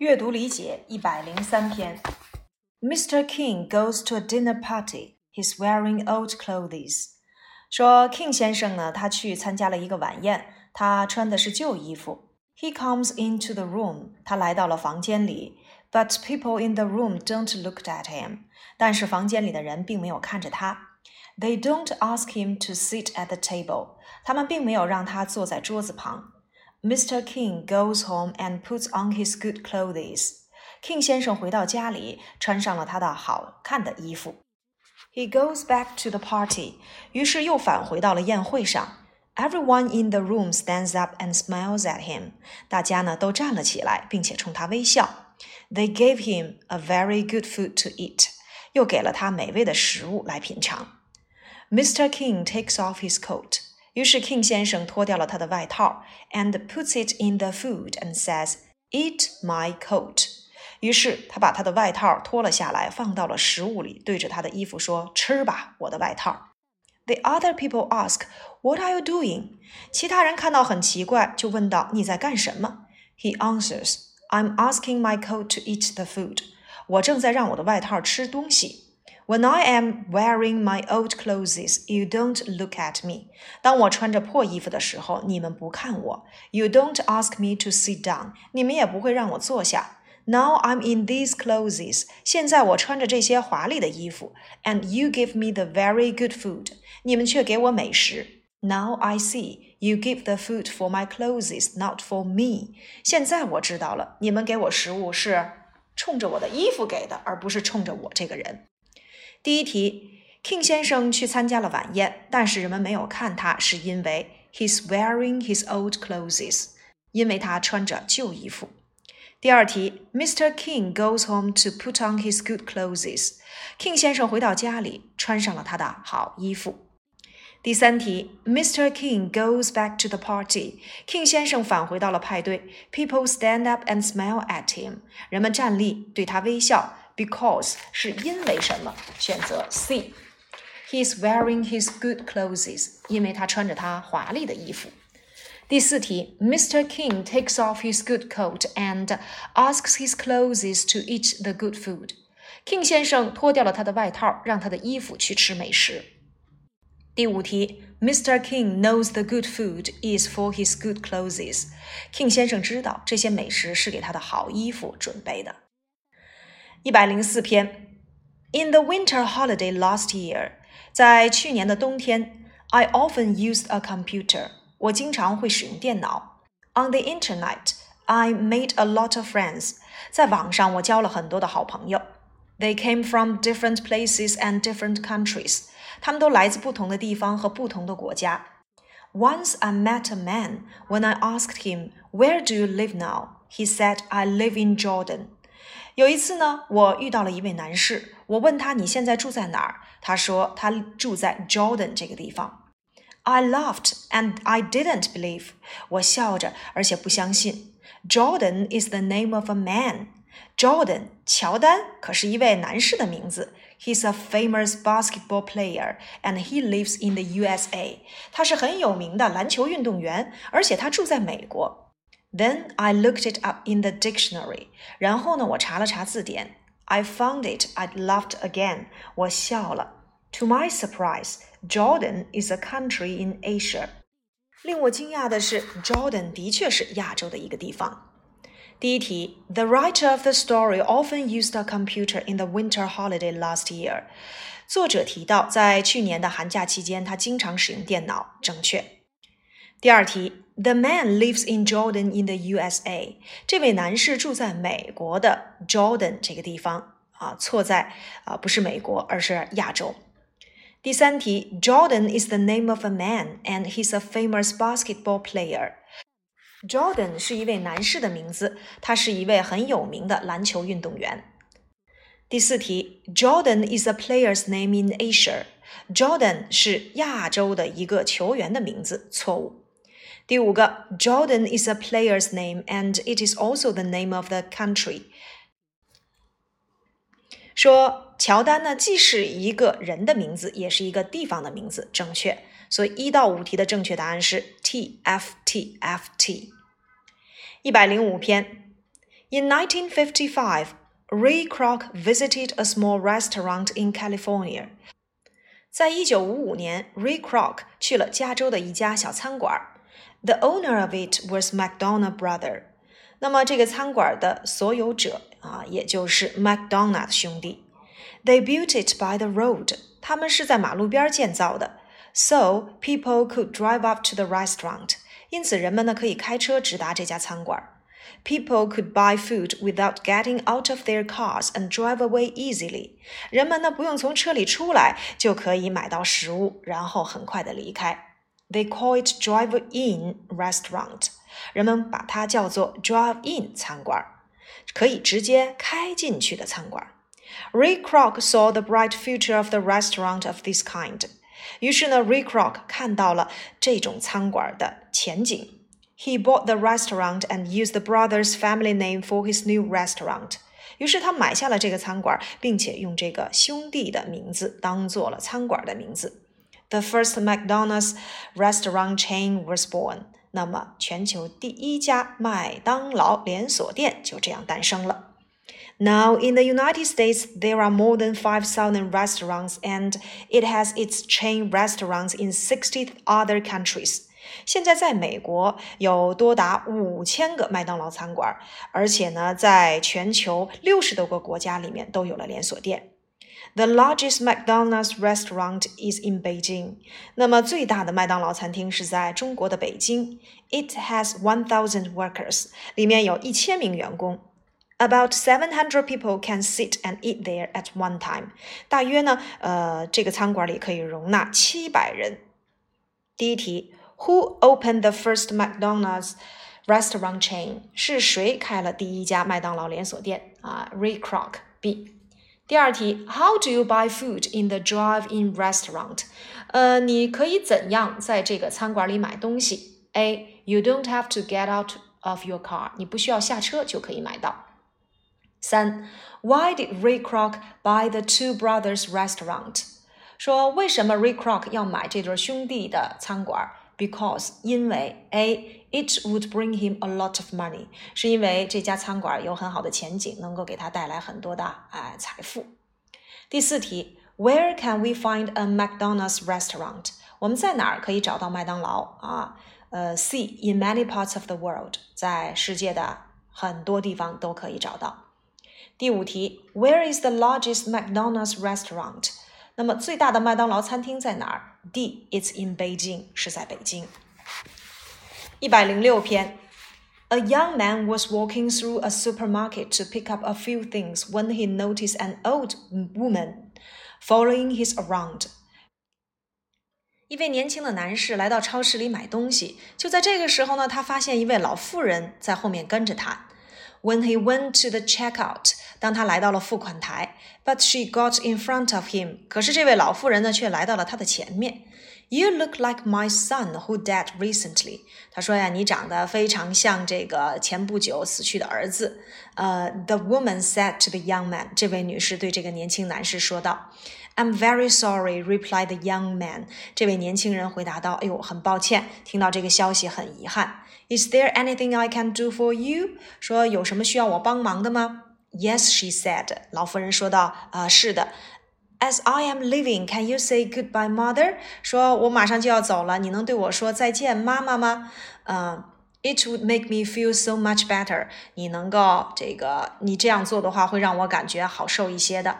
阅读理解一百零三篇。Mr. King goes to a dinner party. He's wearing old clothes. 说 King 先生呢，他去参加了一个晚宴，他穿的是旧衣服。He comes into the room. 他来到了房间里，but people in the room don't look at him. 但是房间里的人并没有看着他。They don't ask him to sit at the table. 他们并没有让他坐在桌子旁。 Mr. King goes home and puts on his good clothes. King 先生回到家里，穿上了他的好看的衣服。He goes back to the party. 于是又返回到了宴会上。Everyone in the room stands up and smiles at him. 大家呢都站了起来，并且冲他微笑。They gave him a very good food to eat. 又给了他美味的食物来品尝。Mr. King takes off his coat. 于是 King 先生脱掉了他的外套，and puts it in the food and says, "Eat my coat." 于是他把他的外套脱了下来，放到了食物里，对着他的衣服说：“吃吧，我的外套。” The other people ask, "What are you doing?" 其他人看到很奇怪，就问道：“你在干什么？” He answers, "I'm asking my coat to eat the food." 我正在让我的外套吃东西。 when I am wearing my old clothes, you don't look at me. 当我穿着破衣服的时候，你们不看我。You don't ask me to sit down. 你们也不会让我坐下。Now I'm in these clothes. 现在我穿着这些华丽的衣服，and you give me the very good food. 你们却给我美食。Now I see you give the food for my clothes, not for me. 现在我知道了，你们给我食物是冲着我的衣服给的，而不是冲着我这个人。 第一题，King 先生去参加了晚宴，但是人们没有看他，是因为 he's wearing his old clothes，因为他穿着旧衣服。第二题，Mr. King goes home to put on his good clothes。King 先生回到家里，穿上了他的好衣服。第三题，Mr. King goes back to the party。King 先生返回到了派对，People stand up and smile at him。人们站立，对他微笑。because 是因为什么？选择 C。He's wearing his good clothes，因为他穿着他华丽的衣服。第四题，Mr. King takes off his good coat and asks his clothes to eat the good food。King 先生脱掉了他的外套，让他的衣服去吃美食。第五题，Mr. King knows the good food is for his good clothes。King 先生知道这些美食是给他的好衣服准备的。 一百零四篇。In the winter holiday last year，在去年的冬天，I often used a computer。我经常会使用电脑。On the internet, I made a lot of friends。在网上，我交了很多的好朋友。They came from different places and different countries。他们都来自不同的地方和不同的国家。Once I met a man. When I asked him, "Where do you live now?" He said, "I live in Jordan." 有一次呢，我遇到了一位男士，我问他你现在住在哪儿？他说他住在 Jordan 这个地方。I laughed and I didn't believe。我笑着，而且不相信。Jordan is the name of a man。Jordan 乔丹可是一位男士的名字。He's a famous basketball player and he lives in the USA。他是很有名的篮球运动员，而且他住在美国。Then I looked it up in the dictionary. 然后呢，我查了查字典。I found it. I laughed again. 我笑了。To my surprise, Jordan is a country in Asia. 令我惊讶的是，Jordan 的确是亚洲的一个地方。第一题，The writer of the story often used a computer in the winter holiday last year。作者提到，在去年的寒假期间，他经常使用电脑。正确。 第二题。The man lives in Jordan in the USA。这位男士住在美国的 Jordan 这个地方啊，错在啊不是美国，而是亚洲。第三题，Jordan is the name of a man and he's a famous basketball player。Jordan 是一位男士的名字，他是一位很有名的篮球运动员。第四题，Jordan is a player's name in Asia。Jordan 是亚洲的一个球员的名字，错误。第五个，Jordan is a player's name and it is also the name of the country。说乔丹呢，既是一个人的名字，也是一个地方的名字，正确。所以一到五题的正确答案是 T F T F T。一百零五篇 In 1955, Ray Kroc visited a small restaurant in California. 在一九五五年，Ray Kroc 去了加州的一家小餐馆。 the owner of it was McDonald brother。那么这个餐馆的所有者啊，也就是 McDonald 的兄弟。They built it by the road。他们是在马路边建造的，so people could drive up to the restaurant。因此人们呢可以开车直达这家餐馆。People could buy food without getting out of their cars and drive away easily。人们呢不用从车里出来就可以买到食物，然后很快的离开。They call it drive-in restaurant。人们把它叫做 drive-in 餐馆，可以直接开进去的餐馆。Ray Kroc saw the bright future of the restaurant of this kind。于是呢，Ray Kroc 看到了这种餐馆的前景。He bought the restaurant and used the brother's family name for his new restaurant. 于是他买下了这个餐馆，并且用这个兄弟的名字当做了餐馆的名字。 The first McDonald's restaurant chain was born. 那么，全球第一家麦当劳连锁店就这样诞生了。Now, in the United States, there are more than 5,000 restaurants, and it has its chain restaurants in 60 other countries. 现在在美国有多达五千个麦当劳餐馆，而且呢，在全球六十多个国家里面都有了连锁店。 The largest McDonald's restaurant is in Beijing。那么最大的麦当劳餐厅是在中国的北京。It has one thousand workers，里面有一千名员工。About seven hundred people can sit and eat there at one time。大约呢，呃，这个餐馆里可以容纳七百人。第一题。Who opened the first McDonald's restaurant chain？是谁开了第一家麦当劳连锁店啊？Ray Kroc。B。 第二题，How do you buy food in the drive-in restaurant？呃，你可以怎样在这个餐馆里买东西？A. You don't have to get out of your car，你不需要下车就可以买到。三，Why did Ray Kroc buy the Two Brothers restaurant？说为什么 Ray Kroc 要买这对兄弟的餐馆 ？because 因为 a it would bring him a lot of money，是因为这家餐馆有很好的前景，能够给他带来很多的哎财富。第四题，Where can we find a McDonald's restaurant？我们在哪儿可以找到麦当劳啊？呃，C in many parts of the world，在世界的很多地方都可以找到。第五题，Where is the largest McDonald's restaurant？ 那么最大的麦当劳餐厅在哪儿？D，it's in Beijing，是在北京。一百零六篇。A young man was walking through a supermarket to pick up a few things when he noticed an old woman following his around. 一位年轻的男士来到超市里买东西，就在这个时候呢，他发现一位老妇人在后面跟着他。when he went to the checkout，当他来到了付款台，but she got in front of him。可是这位老妇人呢，却来到了他的前面。You look like my son who died recently。他说呀，你长得非常像这个前不久死去的儿子。呃、uh,，the woman said to the young man。这位女士对这个年轻男士说道。 I'm very sorry, replied the young man. 这位年轻人回答道：“哎呦，很抱歉，听到这个消息很遗憾。Is there anything I can do for you？” 说有什么需要我帮忙的吗？Yes, she said. 老妇人说道：“啊、是的。” As I am leaving, can you say goodbye, mother？说我马上就要走了，你能对我说再见，妈妈吗？嗯，it would make me feel so much better。你能够这个，你这样做的话，会让我感觉好受一些的。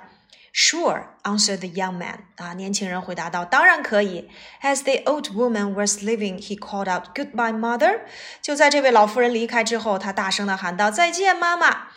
Sure, answered the young man. 啊，年轻人回答道：“当然可以。” As the old woman was leaving, he called out, "Goodbye, mother." 就在这位老妇人离开之后，他大声地喊道：“再见，妈妈。”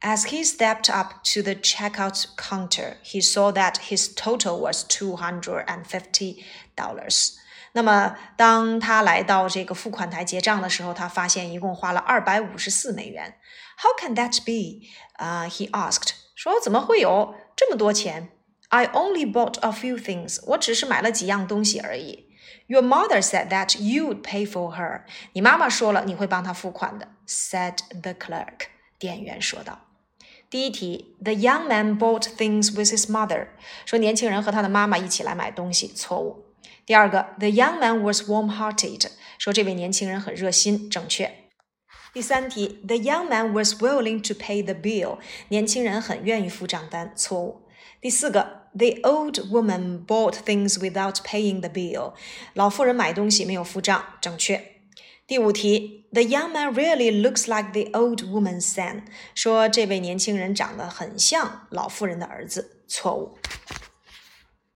As he stepped up to the checkout counter, he saw that his total was two hundred and fifty dollars. 那么，当他来到这个付款台结账的时候，他发现一共花了二百五十四美元。How can that be? 啊、uh,，he asked. 说怎么会有 这么多钱？I only bought a few things，我只是买了几样东西而已。Your mother said that you would pay for her，你妈妈说了你会帮她付款的。Said the clerk，店员说道。第一题，The young man bought things with his mother，说年轻人和他的妈妈一起来买东西，错误。第二个，The young man was warm-hearted，说这位年轻人很热心，正确。 第三题，The young man was willing to pay the bill。年轻人很愿意付账单，错误。第四个，The old woman bought things without paying the bill。老妇人买东西没有付账，正确。第五题，The young man really looks like the old woman's son。说这位年轻人长得很像老妇人的儿子，错误。